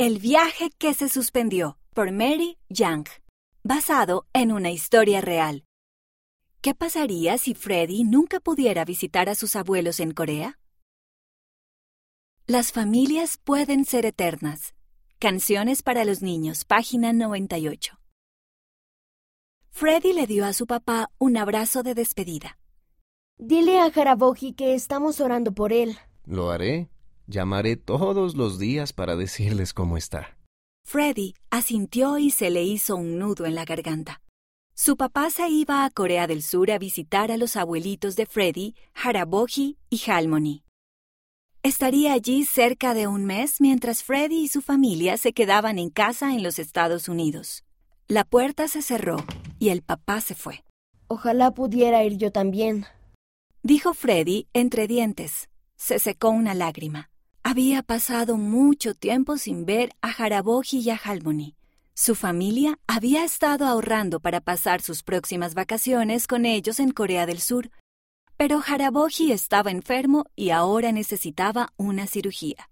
El viaje que se suspendió por Mary Young, basado en una historia real. ¿Qué pasaría si Freddy nunca pudiera visitar a sus abuelos en Corea? Las familias pueden ser eternas. Canciones para los niños, página 98. Freddy le dio a su papá un abrazo de despedida. Dile a Haraboji que estamos orando por él. Lo haré. Llamaré todos los días para decirles cómo está. Freddy asintió y se le hizo un nudo en la garganta. Su papá se iba a Corea del Sur a visitar a los abuelitos de Freddy, Haraboji y Halmoni. Estaría allí cerca de un mes mientras Freddy y su familia se quedaban en casa en los Estados Unidos. La puerta se cerró y el papá se fue. Ojalá pudiera ir yo también. Dijo Freddy entre dientes. Se secó una lágrima. Había pasado mucho tiempo sin ver a Haraboji y a Halmoni. Su familia había estado ahorrando para pasar sus próximas vacaciones con ellos en Corea del Sur, pero Haraboji estaba enfermo y ahora necesitaba una cirugía.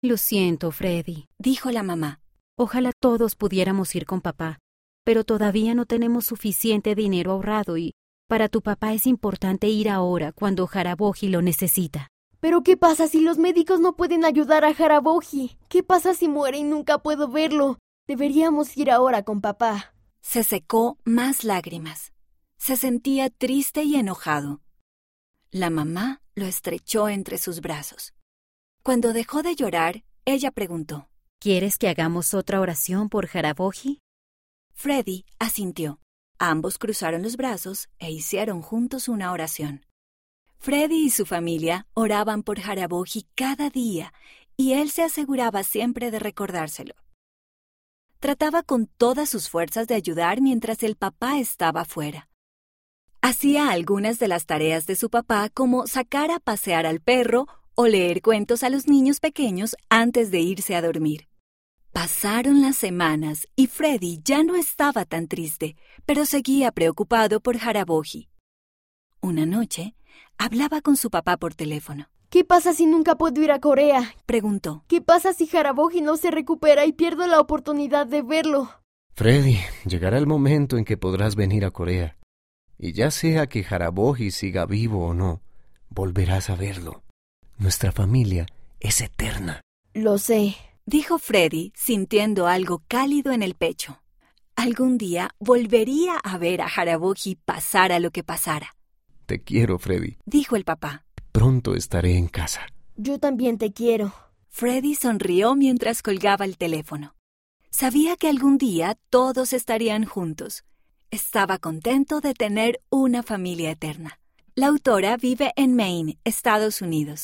Lo siento, Freddy, dijo la mamá. Ojalá todos pudiéramos ir con papá, pero todavía no tenemos suficiente dinero ahorrado y para tu papá es importante ir ahora cuando Haraboji lo necesita. Pero ¿qué pasa si los médicos no pueden ayudar a Haraboji? ¿Qué pasa si muere y nunca puedo verlo? Deberíamos ir ahora con papá. Se secó más lágrimas. Se sentía triste y enojado. La mamá lo estrechó entre sus brazos. Cuando dejó de llorar, ella preguntó: ¿Quieres que hagamos otra oración por Haraboji? Freddy asintió. Ambos cruzaron los brazos e hicieron juntos una oración. Freddy y su familia oraban por Haraboji cada día y él se aseguraba siempre de recordárselo. Trataba con todas sus fuerzas de ayudar mientras el papá estaba fuera. Hacía algunas de las tareas de su papá como sacar a pasear al perro o leer cuentos a los niños pequeños antes de irse a dormir. Pasaron las semanas y Freddy ya no estaba tan triste, pero seguía preocupado por Haraboji. Una noche, hablaba con su papá por teléfono. ¿Qué pasa si nunca puedo ir a Corea? preguntó. ¿Qué pasa si Haraboji no se recupera y pierdo la oportunidad de verlo? Freddy, llegará el momento en que podrás venir a Corea. Y ya sea que Haraboji siga vivo o no, volverás a verlo. Nuestra familia es eterna. Lo sé, dijo Freddy, sintiendo algo cálido en el pecho. Algún día volvería a ver a Haraboji pasara lo que pasara. Te quiero, Freddy, dijo el papá. Pronto estaré en casa. Yo también te quiero. Freddy sonrió mientras colgaba el teléfono. Sabía que algún día todos estarían juntos. Estaba contento de tener una familia eterna. La autora vive en Maine, Estados Unidos.